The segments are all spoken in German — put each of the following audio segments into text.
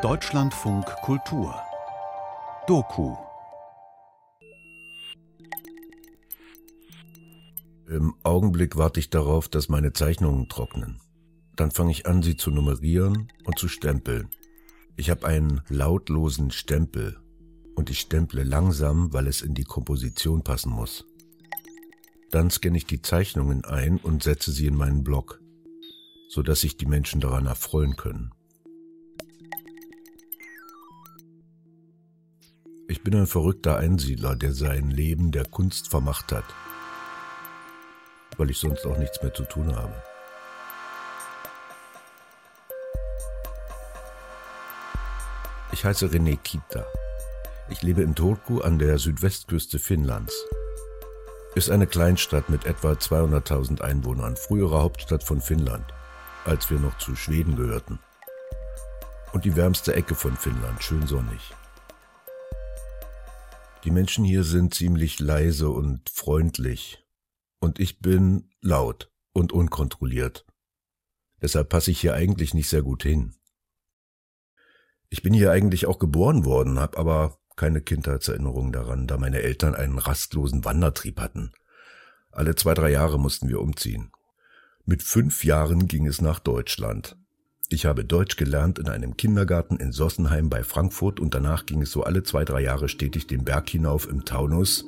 Deutschlandfunk Kultur Doku Im Augenblick warte ich darauf, dass meine Zeichnungen trocknen. Dann fange ich an, sie zu nummerieren und zu stempeln. Ich habe einen lautlosen Stempel und ich stemple langsam, weil es in die Komposition passen muss. Dann scanne ich die Zeichnungen ein und setze sie in meinen Blog, so dass sich die Menschen daran erfreuen können. Ich bin ein verrückter Einsiedler, der sein Leben der Kunst vermacht hat, weil ich sonst auch nichts mehr zu tun habe. Ich heiße René Kita. Ich lebe in Turku an der Südwestküste Finnlands. Ist eine Kleinstadt mit etwa 200.000 Einwohnern, frühere Hauptstadt von Finnland, als wir noch zu Schweden gehörten. Und die wärmste Ecke von Finnland, schön sonnig. Die Menschen hier sind ziemlich leise und freundlich. Und ich bin laut und unkontrolliert. Deshalb passe ich hier eigentlich nicht sehr gut hin. Ich bin hier eigentlich auch geboren worden, habe aber keine Kindheitserinnerung daran, da meine Eltern einen rastlosen Wandertrieb hatten. Alle zwei, drei Jahre mussten wir umziehen. Mit fünf Jahren ging es nach Deutschland. Ich habe Deutsch gelernt in einem Kindergarten in Sossenheim bei Frankfurt und danach ging es so alle zwei, drei Jahre stetig den Berg hinauf im Taunus,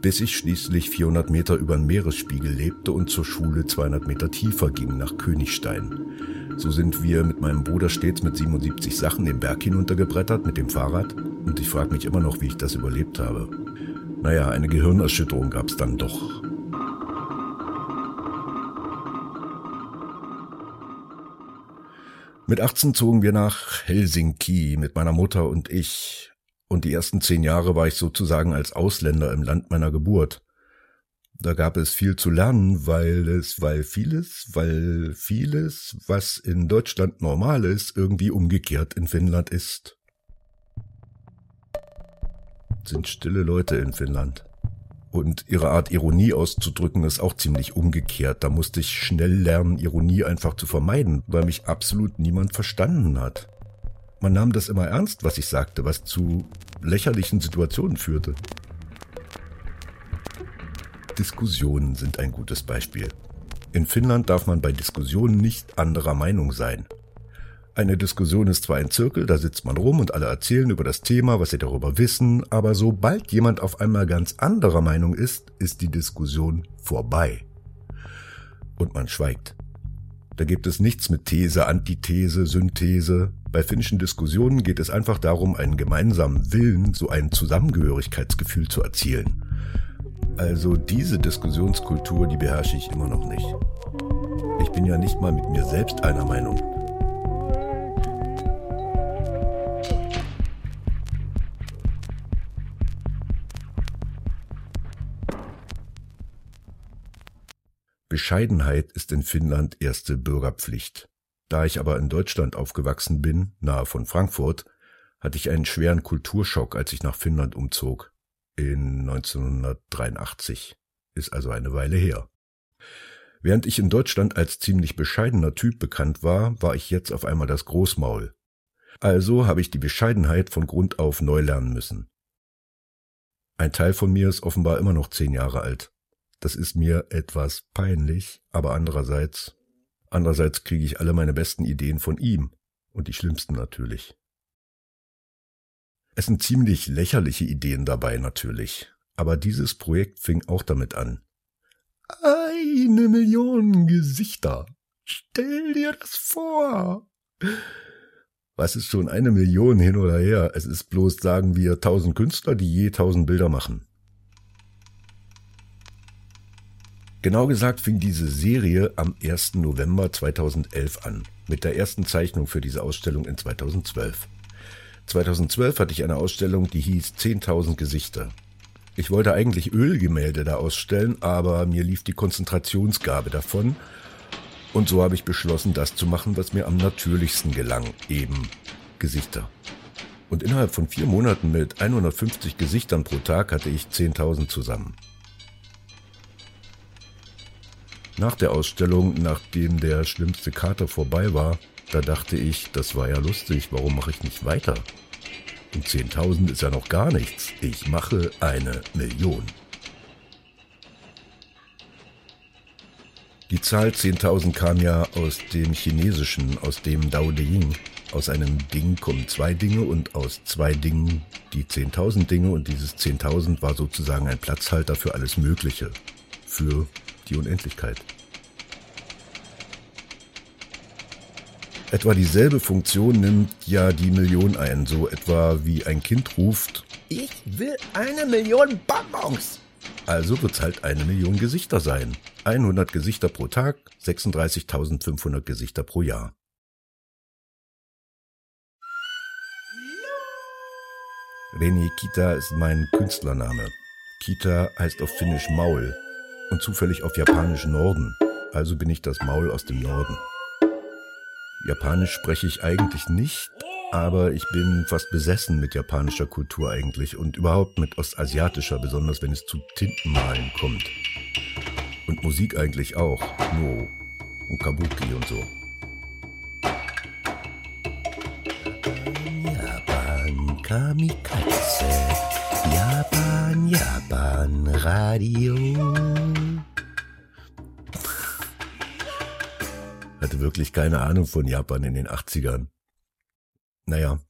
bis ich schließlich 400 Meter über den Meeresspiegel lebte und zur Schule 200 Meter tiefer ging nach Königstein. So sind wir mit meinem Bruder stets mit 77 Sachen den Berg hinuntergebrettert mit dem Fahrrad und ich frage mich immer noch, wie ich das überlebt habe. Naja, eine Gehirnerschütterung gab es dann doch. Mit 18 zogen wir nach Helsinki mit meiner Mutter und ich. Und die ersten zehn Jahre war ich sozusagen als Ausländer im Land meiner Geburt. Da gab es viel zu lernen, weil es, weil vieles, weil vieles, was in Deutschland normal ist, irgendwie umgekehrt in Finnland ist. Sind stille Leute in Finnland. Und ihre Art Ironie auszudrücken ist auch ziemlich umgekehrt. Da musste ich schnell lernen, Ironie einfach zu vermeiden, weil mich absolut niemand verstanden hat. Man nahm das immer ernst, was ich sagte, was zu lächerlichen Situationen führte. Diskussionen sind ein gutes Beispiel. In Finnland darf man bei Diskussionen nicht anderer Meinung sein. Eine Diskussion ist zwar ein Zirkel, da sitzt man rum und alle erzählen über das Thema, was sie darüber wissen, aber sobald jemand auf einmal ganz anderer Meinung ist, ist die Diskussion vorbei. Und man schweigt. Da gibt es nichts mit These, Antithese, Synthese. Bei finnischen Diskussionen geht es einfach darum, einen gemeinsamen Willen, so ein Zusammengehörigkeitsgefühl zu erzielen. Also diese Diskussionskultur, die beherrsche ich immer noch nicht. Ich bin ja nicht mal mit mir selbst einer Meinung. Bescheidenheit ist in Finnland erste Bürgerpflicht. Da ich aber in Deutschland aufgewachsen bin, nahe von Frankfurt, hatte ich einen schweren Kulturschock, als ich nach Finnland umzog. In 1983. Ist also eine Weile her. Während ich in Deutschland als ziemlich bescheidener Typ bekannt war, war ich jetzt auf einmal das Großmaul. Also habe ich die Bescheidenheit von Grund auf neu lernen müssen. Ein Teil von mir ist offenbar immer noch zehn Jahre alt. Das ist mir etwas peinlich, aber andererseits, andererseits kriege ich alle meine besten Ideen von ihm und die schlimmsten natürlich. Es sind ziemlich lächerliche Ideen dabei natürlich, aber dieses Projekt fing auch damit an. Eine Million Gesichter. Stell dir das vor. Was ist schon eine Million hin oder her? Es ist bloß, sagen wir, tausend Künstler, die je tausend Bilder machen. Genau gesagt fing diese Serie am 1. November 2011 an, mit der ersten Zeichnung für diese Ausstellung in 2012. 2012 hatte ich eine Ausstellung, die hieß 10.000 Gesichter. Ich wollte eigentlich Ölgemälde da ausstellen, aber mir lief die Konzentrationsgabe davon und so habe ich beschlossen, das zu machen, was mir am natürlichsten gelang, eben Gesichter. Und innerhalb von vier Monaten mit 150 Gesichtern pro Tag hatte ich 10.000 zusammen. Nach der Ausstellung, nachdem der schlimmste Kater vorbei war, Da dachte ich, das war ja lustig, warum mache ich nicht weiter? Und 10.000 ist ja noch gar nichts. Ich mache eine Million. Die Zahl 10.000 kam ja aus dem Chinesischen, aus dem Dao De Ying. Aus einem Ding kommen zwei Dinge und aus zwei Dingen die 10.000 Dinge und dieses 10.000 war sozusagen ein Platzhalter für alles Mögliche, für die Unendlichkeit. Etwa dieselbe Funktion nimmt ja die Million ein, so etwa wie ein Kind ruft, ich will eine Million Bonbons. Also wird's halt eine Million Gesichter sein. 100 Gesichter pro Tag, 36.500 Gesichter pro Jahr. Reni Kita ist mein Künstlername. Kita heißt auf Finnisch Maul und zufällig auf Japanisch Norden. Also bin ich das Maul aus dem Norden. Japanisch spreche ich eigentlich nicht, aber ich bin fast besessen mit japanischer Kultur eigentlich und überhaupt mit ostasiatischer, besonders wenn es zu Tintenmalen kommt. Und Musik eigentlich auch, No und Kabuki und so. Japan Kamikaze, Japan, Japan Radio. hatte wirklich keine Ahnung von Japan in den 80ern. Naja,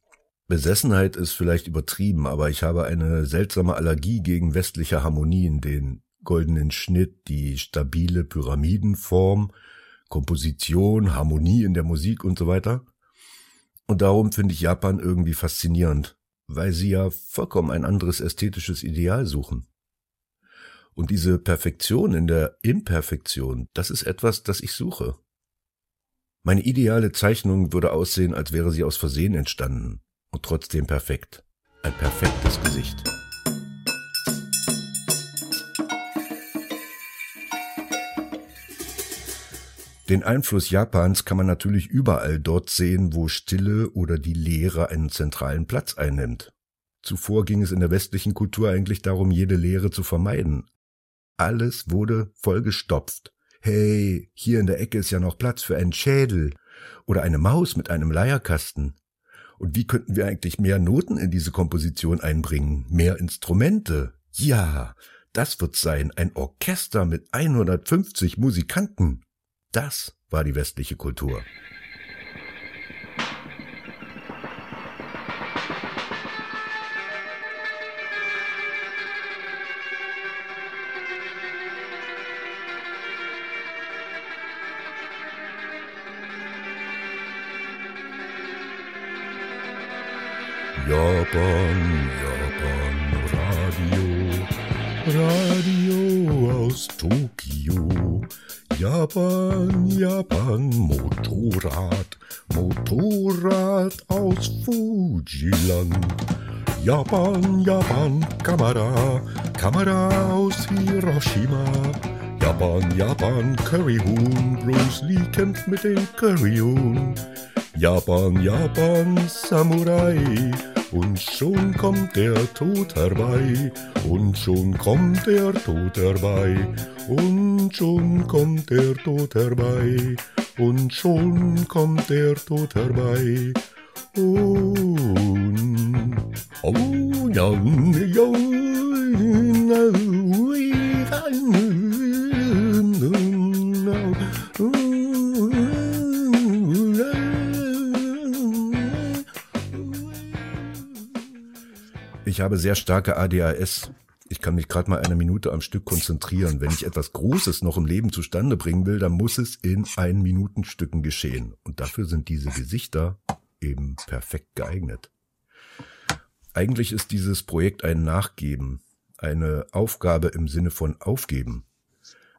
Besessenheit ist vielleicht übertrieben, aber ich habe eine seltsame Allergie gegen westliche Harmonien, den goldenen Schnitt, die stabile Pyramidenform, Komposition, Harmonie in der Musik und so weiter. Und darum finde ich Japan irgendwie faszinierend, weil sie ja vollkommen ein anderes ästhetisches Ideal suchen. Und diese Perfektion in der Imperfektion, das ist etwas, das ich suche. Meine ideale Zeichnung würde aussehen, als wäre sie aus Versehen entstanden und trotzdem perfekt. Ein perfektes Gesicht. Den Einfluss Japans kann man natürlich überall dort sehen, wo Stille oder die Leere einen zentralen Platz einnimmt. Zuvor ging es in der westlichen Kultur eigentlich darum, jede Leere zu vermeiden. Alles wurde vollgestopft hey, hier in der Ecke ist ja noch Platz für einen Schädel oder eine Maus mit einem Leierkasten. Und wie könnten wir eigentlich mehr Noten in diese Komposition einbringen? Mehr Instrumente? Ja, das wird sein, ein Orchester mit 150 Musikanten. Das war die westliche Kultur. Japan, Japan, Radio, Radio. Japan, Japan, Motorrad, Motorrad aus Fujiland. Japan, Japan, Kamera, Kamera aus Hiroshima. Japan, Japan, Curryhuhn, Bruce Lee kämpft mit dem Curryhuhn. Japan, Japan, Samurai, und schon kommt der Tod herbei, und schon kommt der Tod herbei, und schon kommt der Tod herbei, und schon kommt der Tod herbei. Und, oh, ja, ja, Ich habe sehr starke ADHS. Ich kann mich gerade mal eine Minute am Stück konzentrieren. Wenn ich etwas Großes noch im Leben zustande bringen will, dann muss es in ein Minutenstücken geschehen. Und dafür sind diese Gesichter eben perfekt geeignet. Eigentlich ist dieses Projekt ein Nachgeben, eine Aufgabe im Sinne von aufgeben.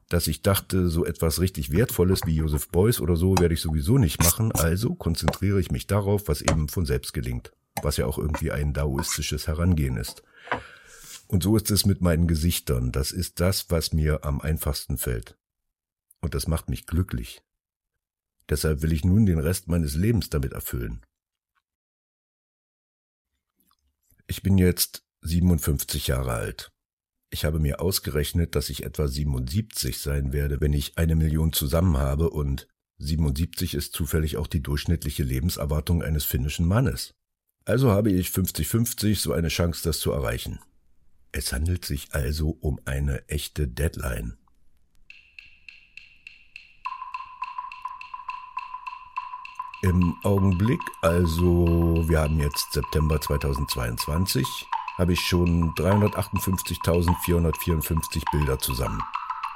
Dass ich dachte, so etwas richtig Wertvolles wie Joseph Beuys oder so werde ich sowieso nicht machen, also konzentriere ich mich darauf, was eben von selbst gelingt was ja auch irgendwie ein daoistisches Herangehen ist. Und so ist es mit meinen Gesichtern. Das ist das, was mir am einfachsten fällt. Und das macht mich glücklich. Deshalb will ich nun den Rest meines Lebens damit erfüllen. Ich bin jetzt 57 Jahre alt. Ich habe mir ausgerechnet, dass ich etwa 77 sein werde, wenn ich eine Million zusammen habe und 77 ist zufällig auch die durchschnittliche Lebenserwartung eines finnischen Mannes. Also habe ich 50-50 so eine Chance, das zu erreichen. Es handelt sich also um eine echte Deadline. Im Augenblick, also wir haben jetzt September 2022, habe ich schon 358.454 Bilder zusammen.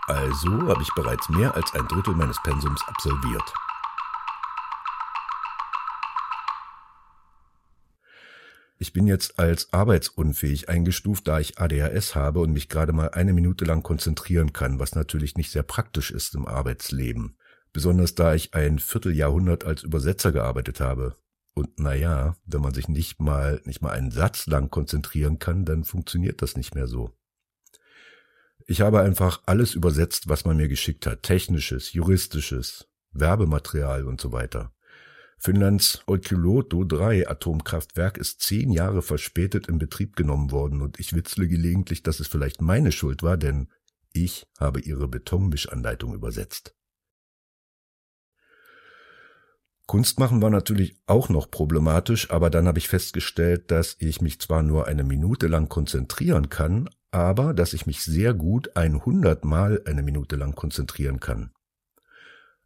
Also habe ich bereits mehr als ein Drittel meines Pensums absolviert. Ich bin jetzt als arbeitsunfähig eingestuft, da ich ADHS habe und mich gerade mal eine Minute lang konzentrieren kann, was natürlich nicht sehr praktisch ist im Arbeitsleben besonders da ich ein Vierteljahrhundert als Übersetzer gearbeitet habe. Und naja, wenn man sich nicht mal, nicht mal einen Satz lang konzentrieren kann, dann funktioniert das nicht mehr so. Ich habe einfach alles übersetzt, was man mir geschickt hat. Technisches, juristisches, Werbematerial und so weiter. Finnlands Olkiluoto 3 Atomkraftwerk ist zehn Jahre verspätet in Betrieb genommen worden und ich witzle gelegentlich, dass es vielleicht meine Schuld war, denn ich habe ihre Betonmischanleitung übersetzt. Kunst machen war natürlich auch noch problematisch, aber dann habe ich festgestellt, dass ich mich zwar nur eine Minute lang konzentrieren kann, aber dass ich mich sehr gut 100 Mal eine Minute lang konzentrieren kann.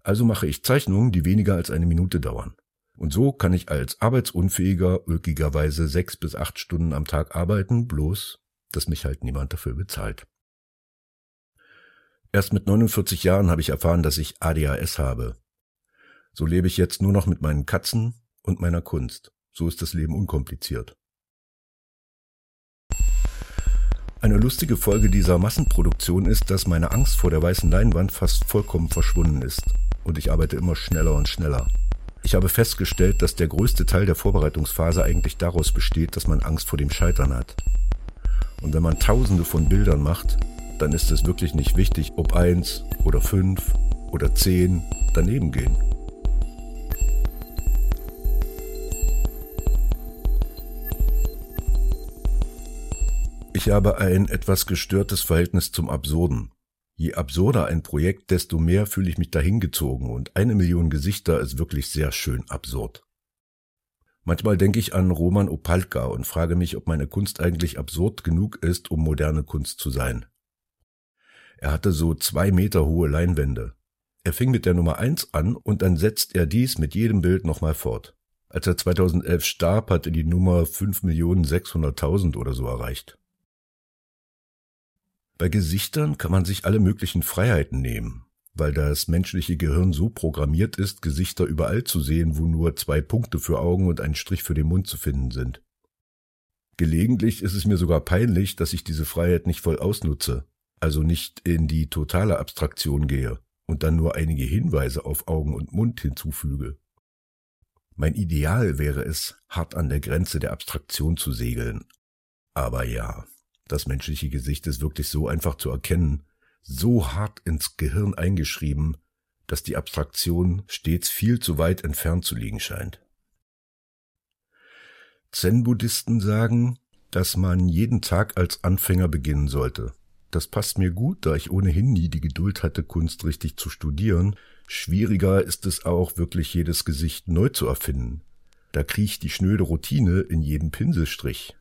Also mache ich Zeichnungen, die weniger als eine Minute dauern. Und so kann ich als Arbeitsunfähiger ulkigerweise sechs bis acht Stunden am Tag arbeiten, bloß, dass mich halt niemand dafür bezahlt. Erst mit 49 Jahren habe ich erfahren, dass ich ADHS habe. So lebe ich jetzt nur noch mit meinen Katzen und meiner Kunst. So ist das Leben unkompliziert. Eine lustige Folge dieser Massenproduktion ist, dass meine Angst vor der weißen Leinwand fast vollkommen verschwunden ist und ich arbeite immer schneller und schneller. Ich habe festgestellt, dass der größte Teil der Vorbereitungsphase eigentlich daraus besteht, dass man Angst vor dem Scheitern hat. Und wenn man tausende von Bildern macht, dann ist es wirklich nicht wichtig, ob eins oder fünf oder zehn daneben gehen. Ich habe ein etwas gestörtes Verhältnis zum Absurden. Je absurder ein Projekt, desto mehr fühle ich mich dahingezogen und eine Million Gesichter ist wirklich sehr schön absurd. Manchmal denke ich an Roman Opalka und frage mich, ob meine Kunst eigentlich absurd genug ist, um moderne Kunst zu sein. Er hatte so zwei Meter hohe Leinwände. Er fing mit der Nummer eins an und dann setzt er dies mit jedem Bild nochmal fort. Als er 2011 starb, hatte die Nummer 5.600.000 oder so erreicht. Bei Gesichtern kann man sich alle möglichen Freiheiten nehmen, weil das menschliche Gehirn so programmiert ist, Gesichter überall zu sehen, wo nur zwei Punkte für Augen und ein Strich für den Mund zu finden sind. Gelegentlich ist es mir sogar peinlich, dass ich diese Freiheit nicht voll ausnutze, also nicht in die totale Abstraktion gehe und dann nur einige Hinweise auf Augen und Mund hinzufüge. Mein Ideal wäre es, hart an der Grenze der Abstraktion zu segeln. Aber ja, das menschliche Gesicht ist wirklich so einfach zu erkennen, so hart ins Gehirn eingeschrieben, dass die Abstraktion stets viel zu weit entfernt zu liegen scheint. Zen-Buddhisten sagen, dass man jeden Tag als Anfänger beginnen sollte. Das passt mir gut, da ich ohnehin nie die Geduld hatte, Kunst richtig zu studieren. Schwieriger ist es auch, wirklich jedes Gesicht neu zu erfinden. Da kriecht die schnöde Routine in jedem Pinselstrich.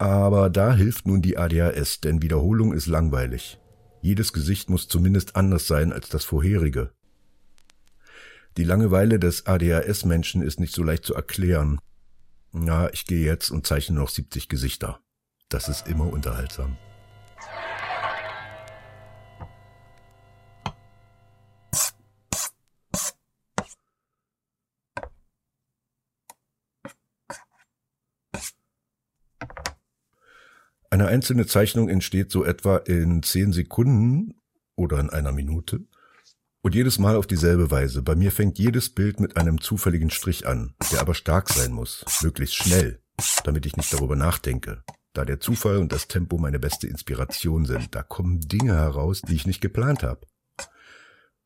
Aber da hilft nun die ADHS, denn Wiederholung ist langweilig. Jedes Gesicht muss zumindest anders sein als das vorherige. Die Langeweile des ADHS-Menschen ist nicht so leicht zu erklären. Na, ich gehe jetzt und zeichne noch 70 Gesichter. Das ist immer unterhaltsam. Eine einzelne Zeichnung entsteht so etwa in zehn Sekunden oder in einer Minute und jedes Mal auf dieselbe Weise. Bei mir fängt jedes Bild mit einem zufälligen Strich an, der aber stark sein muss, möglichst schnell, damit ich nicht darüber nachdenke. Da der Zufall und das Tempo meine beste Inspiration sind, da kommen Dinge heraus, die ich nicht geplant habe.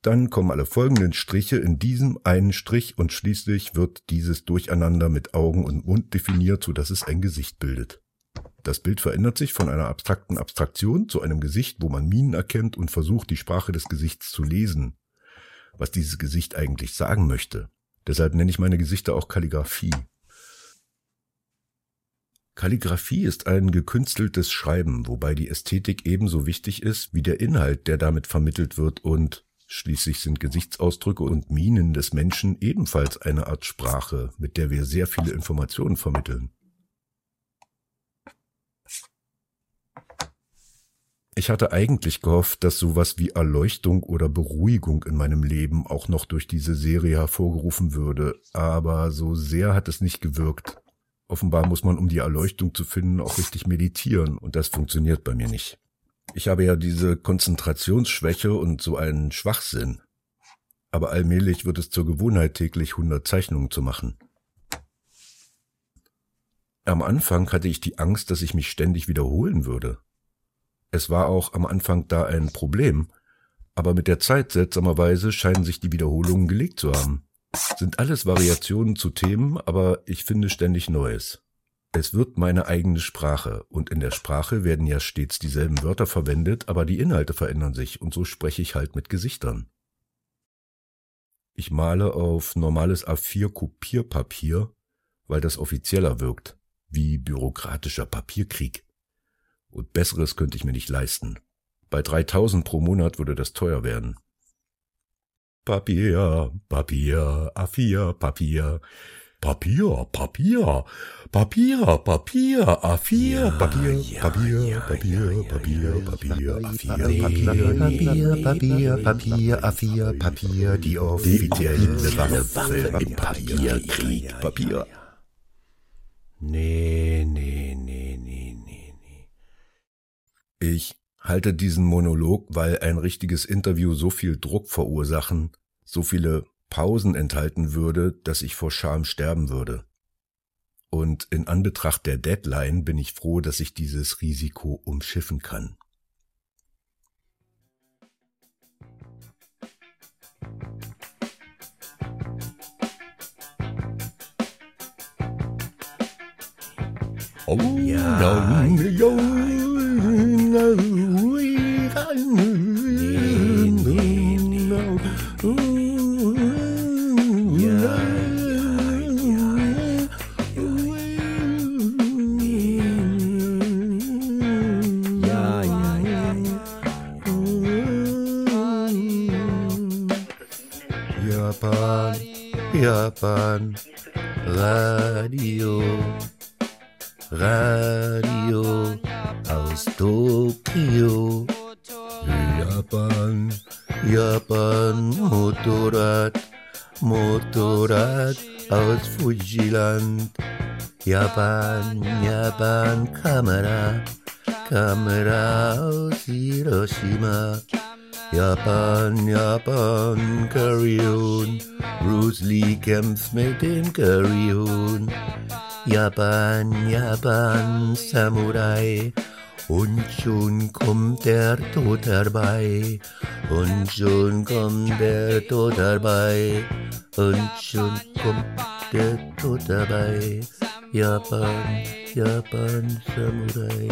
Dann kommen alle folgenden Striche in diesem einen Strich und schließlich wird dieses Durcheinander mit Augen und Mund definiert, so dass es ein Gesicht bildet. Das Bild verändert sich von einer abstrakten Abstraktion zu einem Gesicht, wo man Minen erkennt und versucht, die Sprache des Gesichts zu lesen. was dieses Gesicht eigentlich sagen möchte. Deshalb nenne ich meine Gesichter auch Kalligraphie. Kalligraphie ist ein gekünsteltes Schreiben, wobei die Ästhetik ebenso wichtig ist wie der Inhalt, der damit vermittelt wird und schließlich sind Gesichtsausdrücke und Mienen des Menschen ebenfalls eine Art Sprache, mit der wir sehr viele Informationen vermitteln. Ich hatte eigentlich gehofft, dass sowas wie Erleuchtung oder Beruhigung in meinem Leben auch noch durch diese Serie hervorgerufen würde, aber so sehr hat es nicht gewirkt. Offenbar muss man, um die Erleuchtung zu finden, auch richtig meditieren, und das funktioniert bei mir nicht. Ich habe ja diese Konzentrationsschwäche und so einen Schwachsinn. Aber allmählich wird es zur Gewohnheit, täglich hundert Zeichnungen zu machen. Am Anfang hatte ich die Angst, dass ich mich ständig wiederholen würde. Es war auch am Anfang da ein Problem, aber mit der Zeit seltsamerweise scheinen sich die Wiederholungen gelegt zu haben. Sind alles Variationen zu Themen, aber ich finde ständig Neues. Es wird meine eigene Sprache, und in der Sprache werden ja stets dieselben Wörter verwendet, aber die Inhalte verändern sich, und so spreche ich halt mit Gesichtern. Ich male auf normales A4 Kopierpapier, weil das offizieller wirkt, wie bürokratischer Papierkrieg. Und besseres könnte ich mir nicht leisten. Bei 3000 pro Monat würde das teuer werden. Papier, Papier, A4, Papier. Papier, Papier, Papier, Papier, A4, Papier, Papier, Papier, Papier, Papier, A4, Papier, Papier, Papier, A4, Papier, die offizielle Waffe im Papierkrieg. Papier. Nee, nee. Ich halte diesen Monolog, weil ein richtiges Interview so viel Druck verursachen, so viele Pausen enthalten würde, dass ich vor Scham sterben würde. Und in Anbetracht der Deadline bin ich froh, dass ich dieses Risiko umschiffen kann. Oh, ja, ja, ja. Japan, Japan, Radio, Fujiland. Japan, Japan, Kamera, Kamera aus Hiroshima. Japan, Japan, Carry on. Bruce Lee kämpft mit dem Carry on. Japan, Japan, Samurai. Und schon kommt der Tod herbei. Und schon kommt der Tod herbei. Und schon kommt der Tod herbei. Japan, Japan, Samurai.